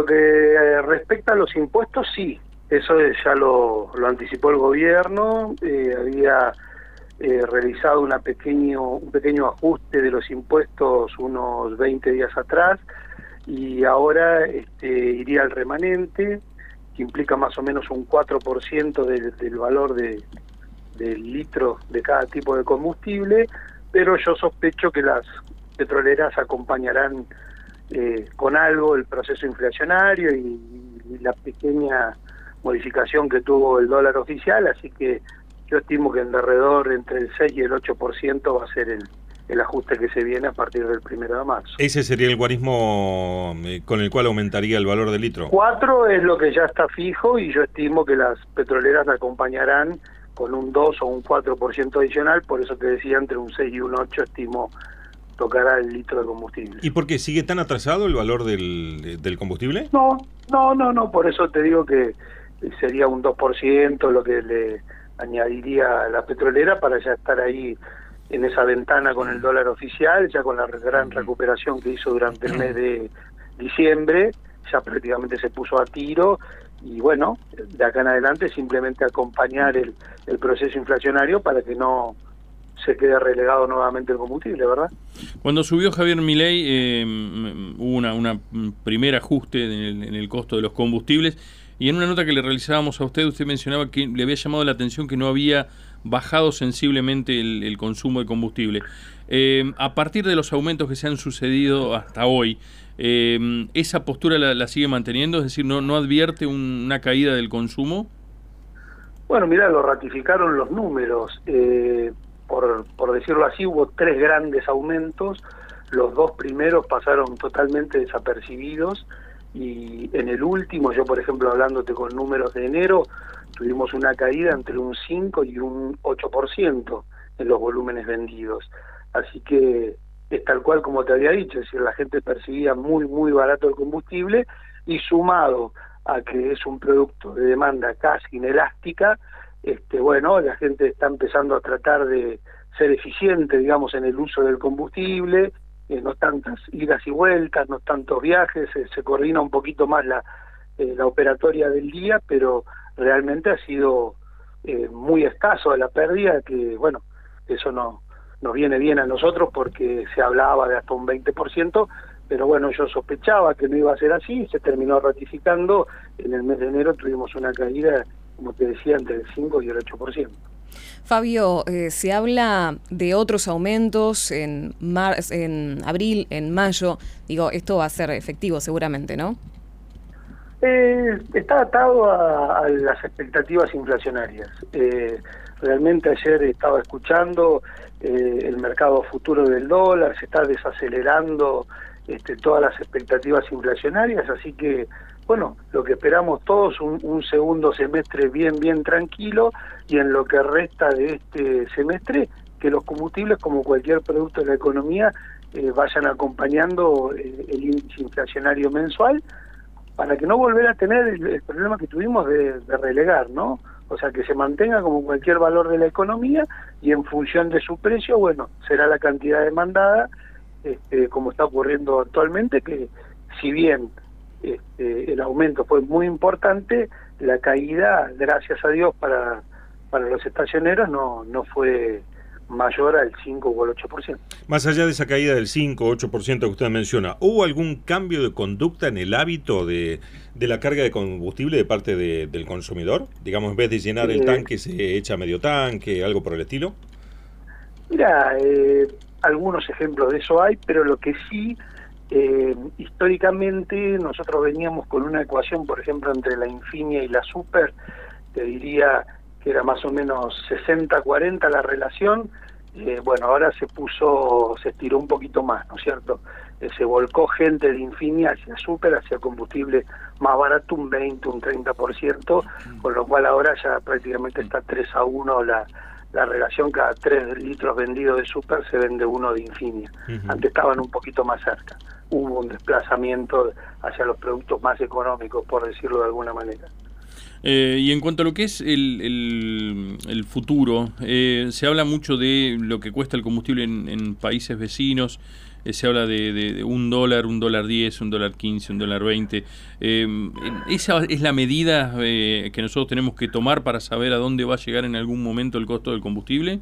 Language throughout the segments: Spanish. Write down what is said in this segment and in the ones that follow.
lo que eh, respecta a los impuestos, sí, eso ya lo, anticipó el gobierno, eh, había eh, realizado una pequeño, un pequeño ajuste de los impuestos unos 20 días atrás y ahora este, iría al remanente, que implica más o menos un 4% del, del valor de, del litro de cada tipo de combustible, pero yo sospecho que las petroleras acompañarán eh, con algo el proceso inflacionario y, y, la pequeña modificación que tuvo el dólar oficial, así que yo estimo que en derredor entre el 6 y el 8% va a ser el, el ajuste que se viene a partir del primero de marzo. ¿Ese sería el guarismo eh, con el cual aumentaría el valor del litro? 4 es lo que ya está fijo y yo estimo que las petroleras acompañarán con un 2 o un 4% adicional, por eso te decía entre un 6 y un 8 estimo tocará el litro de combustible. ¿Y por qué sigue tan atrasado el valor del, del combustible? No, no, no, no, por eso te digo que sería un 2% lo que le añadiría la petrolera para ya estar ahí en esa ventana con el dólar oficial, ya con la gran recuperación que hizo durante el mes de diciembre, ya prácticamente se puso a tiro y bueno, de acá en adelante simplemente acompañar el, el proceso inflacionario para que no se quede relegado nuevamente el combustible, ¿verdad? Cuando subió Javier Milei eh, hubo una, una primer ajuste en el, en el costo de los combustibles y en una nota que le realizábamos a usted, usted mencionaba que le había llamado la atención que no había bajado sensiblemente el, el consumo de combustible. Eh, a partir de los aumentos que se han sucedido hasta hoy, eh, ¿esa postura la, la, sigue manteniendo? Es decir, ¿no, no advierte un, una caída del consumo? Bueno, mira, lo ratificaron los números. Eh, por, por decirlo así, hubo tres grandes aumentos. Los dos primeros pasaron totalmente desapercibidos y en el último, yo por ejemplo hablándote con números de enero, tuvimos una caída entre un 5 y un 8% en los volúmenes vendidos. Así que es tal cual como te había dicho, es decir, la gente percibía muy, muy barato el combustible y sumado a que es un producto de demanda casi inelástica, este, bueno, la gente está empezando a tratar de ser eficiente, digamos, en el uso del combustible, eh, no tantas idas y vueltas, no tantos viajes, se coordina un poquito más la, eh, la operatoria del día, pero realmente ha sido eh, muy escaso la pérdida, que bueno, eso no nos viene bien a nosotros porque se hablaba de hasta un 20%, pero bueno, yo sospechaba que no iba a ser así, se terminó ratificando, en el mes de enero tuvimos una caída, como te decía, entre el 5 y el 8%. Fabio, eh, se habla de otros aumentos en, mar en abril, en mayo. Digo, esto va a ser efectivo seguramente, ¿no? Eh, está atado a, a, las expectativas inflacionarias. Eh, realmente ayer estaba escuchando el mercado futuro del dólar, se está desacelerando este, todas las expectativas inflacionarias, así que bueno, lo que esperamos todos un, un, segundo semestre bien, bien tranquilo y en lo que resta de este semestre, que los combustibles, como cualquier producto de la economía, eh, vayan acompañando eh, el índice inflacionario mensual para que no volver a tener el, problema que tuvimos de, de, relegar, ¿no? O sea, que se mantenga como cualquier valor de la economía y en función de su precio, bueno, será la cantidad demandada, este, como está ocurriendo actualmente, que si bien este, el aumento fue muy importante, la caída, gracias a Dios, para, para los estacioneros no, no fue mayor al 5 o al 8%. Más allá de esa caída del 5 o 8% que usted menciona, ¿hubo algún cambio de conducta en el hábito de, de la carga de combustible de parte de, del consumidor? Digamos, en vez de llenar el tanque, se echa medio tanque, algo por el estilo. Mira, eh, algunos ejemplos de eso hay, pero lo que sí eh, históricamente nosotros veníamos con una ecuación, por ejemplo, entre la Infinia y la Super, te diría que era más o menos 60-40 la relación, eh, bueno, ahora se puso, se estiró un poquito más, ¿no es cierto? Eh, se volcó gente de Infinia hacia Super, hacia combustible más barato, un 20, un 30%, con lo cual ahora ya prácticamente está 3 a 1 la, la relación, cada 3 litros vendidos de Super se vende uno de Infinia. Uh -huh. Antes estaban un poquito más cerca hubo un desplazamiento hacia los productos más económicos, por decirlo de alguna manera. Eh, y en cuanto a lo que es el, el, el futuro, eh, se habla mucho de lo que cuesta el combustible en, en países vecinos. Eh, se habla de, un dólar, un dólar diez, un dólar quince, un dólar veinte. Em, ¿Esa es la medida que nosotros tenemos que tomar para saber a dónde va a llegar en algún momento el costo del combustible?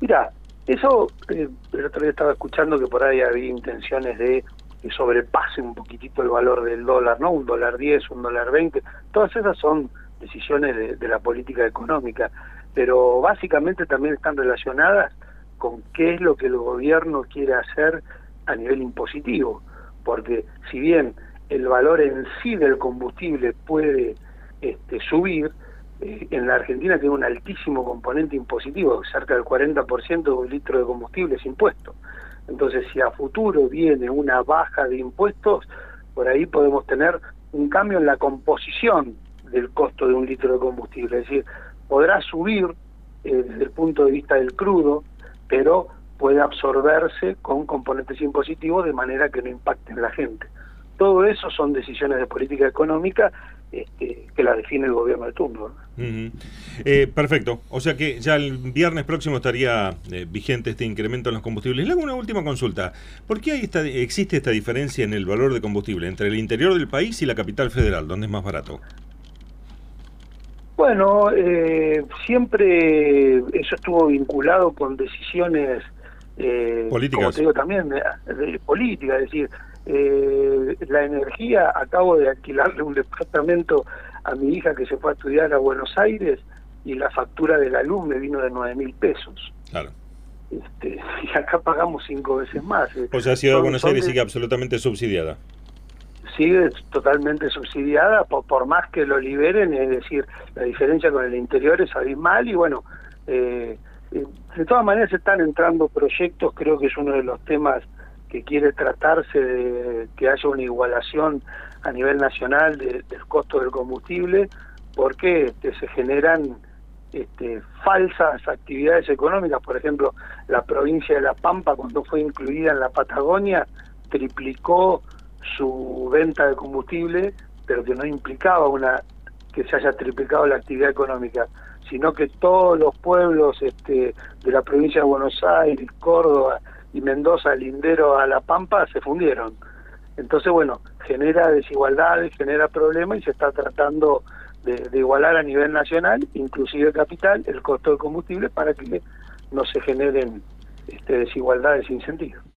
Mira, eso, el otro día estaba escuchando que por ahí había intenciones de que sobrepase un poquitito el valor del dólar, ¿no? Un dólar diez, un dólar veinte. Todas esas son decisiones de, la política económica, pero básicamente también están relacionadas con qué es lo que el gobierno quiere hacer a nivel impositivo, porque si bien el valor en sí del combustible puede este, subir, eh, en la Argentina tiene un altísimo componente impositivo, cerca del 40% de un litro de combustible es impuesto. Entonces, si a futuro viene una baja de impuestos, por ahí podemos tener un cambio en la composición del costo de un litro de combustible. Es decir, podrá subir eh, desde el punto de vista del crudo, pero puede absorberse con componentes impositivos de manera que no impacte en la gente. Todo eso son decisiones de política económica este, que la define el gobierno de turno. Eh, perfecto. O sea que ya el viernes próximo estaría eh, vigente este incremento en los combustibles. Le hago una última consulta. ¿Por qué hay esta, existe esta diferencia en el valor de combustible entre el interior del país y la capital federal, donde es más barato? Bueno, eh, siempre eso estuvo vinculado con decisiones políticas. Como te digo también, de, de política, es decir, eh, la energía, acabo de alquilarle un departamento a mi hija que se fue a estudiar a Buenos Aires y la factura de la luz me vino de nueve mil pesos. Claro. Este, y acá pagamos cinco veces más. O sea, Ciudad de Buenos Aires sigue absolutamente subsidiada. Sigue totalmente subsidiada, por, más que lo liberen, es decir, la diferencia con el interior es abismal y bueno, eh, eh, de todas maneras están entrando proyectos, creo que es uno de los temas que quiere tratarse de que haya una igualación a nivel nacional del costo del combustible, porque este, se generan este, falsas actividades económicas. Por ejemplo, la provincia de La Pampa, cuando fue incluida en la Patagonia, triplicó su venta de combustible, pero que no implicaba una que se haya triplicado la actividad económica, sino que todos los pueblos este, de la provincia de Buenos Aires, Córdoba, y Mendoza, Lindero a La Pampa se fundieron. Entonces, bueno, genera desigualdades, genera problemas y se está tratando de, igualar a nivel nacional, inclusive capital, el costo del combustible para que no se generen este, desigualdades sin sentido.